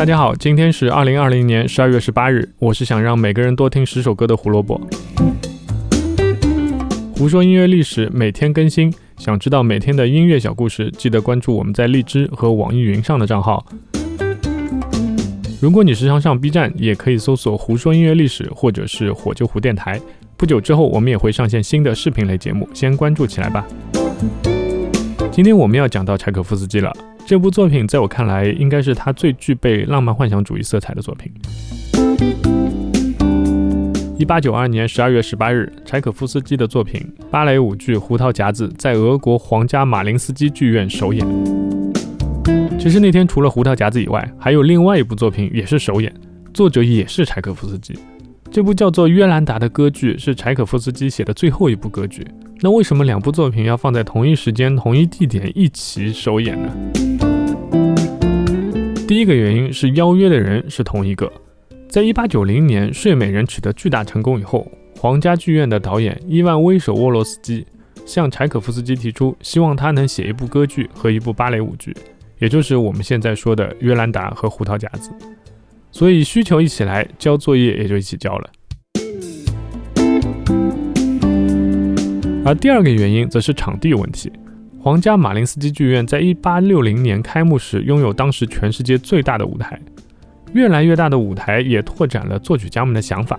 大家好，今天是二零二零年十二月十八日，我是想让每个人多听十首歌的胡萝卜。胡说音乐历史每天更新，想知道每天的音乐小故事，记得关注我们在荔枝和网易云上的账号。如果你时常上 B 站，也可以搜索“胡说音乐历史”或者是“火救胡电台”。不久之后，我们也会上线新的视频类节目，先关注起来吧。今天我们要讲到柴可夫斯基了。这部作品在我看来，应该是他最具备浪漫幻想主义色彩的作品。一八九二年十二月十八日，柴可夫斯基的作品芭蕾舞剧《胡桃夹子》在俄国皇家马林斯基剧院首演。其实那天除了《胡桃夹子》以外，还有另外一部作品也是首演，作者也是柴可夫斯基。这部叫做《约兰达》的歌剧是柴可夫斯基写的最后一部歌剧。那为什么两部作品要放在同一时间、同一地点一起首演呢？第一个原因是邀约的人是同一个。在一八九零年《睡美人》取得巨大成功以后，皇家剧院的导演伊万·威手沃罗斯基向柴可夫斯基提出，希望他能写一部歌剧和一部芭蕾舞剧，也就是我们现在说的《约兰达》和《胡桃夹子》。所以需求一起来，交作业也就一起交了。而第二个原因则是场地问题。皇家马林斯基剧院在1860年开幕时拥有当时全世界最大的舞台，越来越大的舞台也拓展了作曲家们的想法，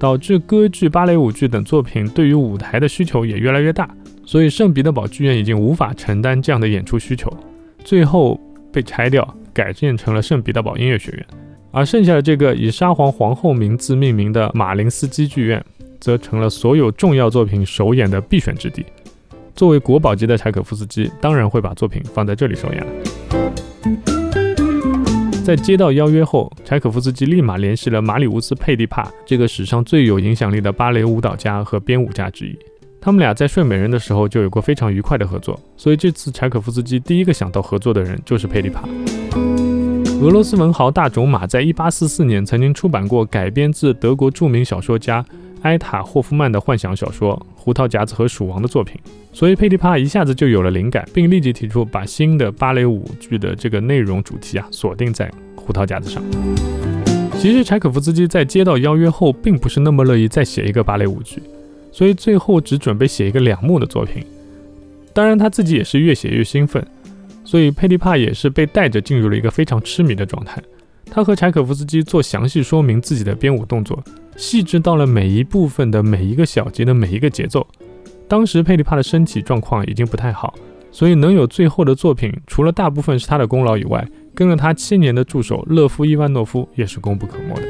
导致歌剧、芭蕾舞剧等作品对于舞台的需求也越来越大。所以圣彼得堡剧院已经无法承担这样的演出需求，最后被拆掉，改建成了圣彼得堡音乐学院。而剩下的这个以沙皇皇后名字命名的马林斯基剧院，则成了所有重要作品首演的必选之地。作为国宝级的柴可夫斯基，当然会把作品放在这里首演了。在接到邀约后，柴可夫斯基立马联系了马里乌斯·佩蒂帕这个史上最有影响力的芭蕾舞蹈家和编舞家之一。他们俩在《睡美人》的时候就有过非常愉快的合作，所以这次柴可夫斯基第一个想到合作的人就是佩蒂帕。俄罗斯文豪大仲马在1844年曾经出版过改编自德国著名小说家埃塔·霍夫曼的幻想小说《胡桃夹子和鼠王》的作品，所以佩蒂帕一下子就有了灵感，并立即提出把新的芭蕾舞剧的这个内容主题啊锁定在胡桃夹子上。其实柴可夫斯基在接到邀约后，并不是那么乐意再写一个芭蕾舞剧，所以最后只准备写一个两幕的作品。当然他自己也是越写越兴奋。所以佩蒂帕也是被带着进入了一个非常痴迷的状态。他和柴可夫斯基做详细说明自己的编舞动作，细致到了每一部分的每一个小节的每一个节奏。当时佩蒂帕的身体状况已经不太好，所以能有最后的作品，除了大部分是他的功劳以外，跟了他七年的助手勒夫伊万诺夫也是功不可没的。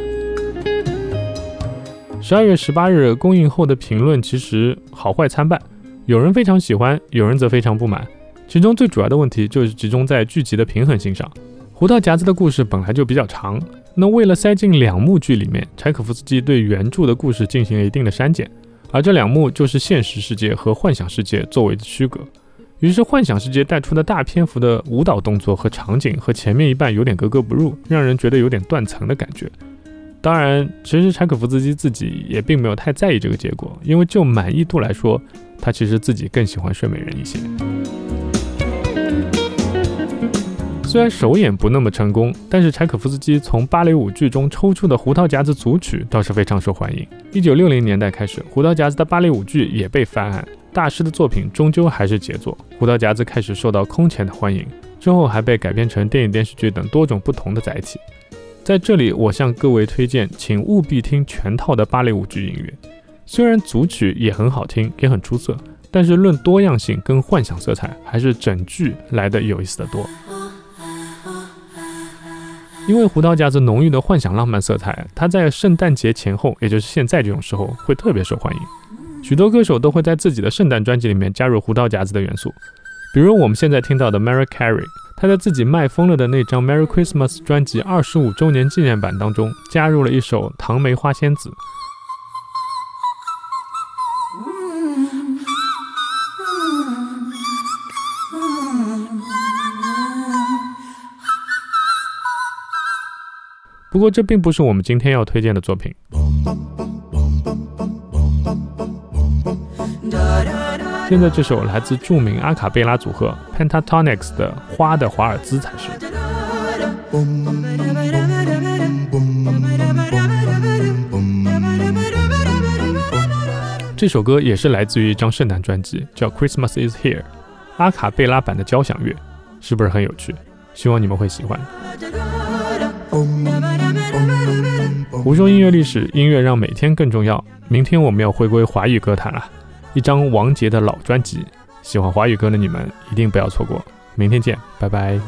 十二月十八日公映后的评论其实好坏参半，有人非常喜欢，有人则非常不满。其中最主要的问题就是集中在剧集的平衡性上。胡桃夹子的故事本来就比较长，那为了塞进两幕剧里面，柴可夫斯基对原著的故事进行了一定的删减，而这两幕就是现实世界和幻想世界作为的区隔。于是幻想世界带出的大篇幅的舞蹈动作和场景和前面一半有点格格不入，让人觉得有点断层的感觉。当然，其实柴可夫斯基自己也并没有太在意这个结果，因为就满意度来说，他其实自己更喜欢睡美人一些。虽然首演不那么成功，但是柴可夫斯基从芭蕾舞剧中抽出的《胡桃夹子》组曲倒是非常受欢迎。一九六零年代开始，《胡桃夹子》的芭蕾舞剧也被翻案，大师的作品终究还是杰作，《胡桃夹子》开始受到空前的欢迎。之后还被改编成电影、电视剧等多种不同的载体。在这里，我向各位推荐，请务必听全套的芭蕾舞剧音乐。虽然组曲也很好听，也很出色，但是论多样性跟幻想色彩，还是整剧来的有意思的多。因为胡桃夹子浓郁的幻想浪漫色彩，它在圣诞节前后，也就是现在这种时候，会特别受欢迎。许多歌手都会在自己的圣诞专辑里面加入胡桃夹子的元素，比如我们现在听到的 Mary Carey，他在自己卖疯了的那张 Merry Christmas 专辑二十五周年纪念版当中，加入了一首《唐梅花仙子》。不过这并不是我们今天要推荐的作品。现在这首来自著名阿卡贝拉组合 pentatonix 的花的华尔兹才是。这首歌也是来自于一张圣诞专辑叫 christmas is here 阿卡贝拉版的交响乐是不是很有趣？希望你们会喜欢。胡兄音乐历史，音乐让每天更重要。明天我们要回归华语歌坛了，一张王杰的老专辑。喜欢华语歌的你们一定不要错过。明天见，拜拜。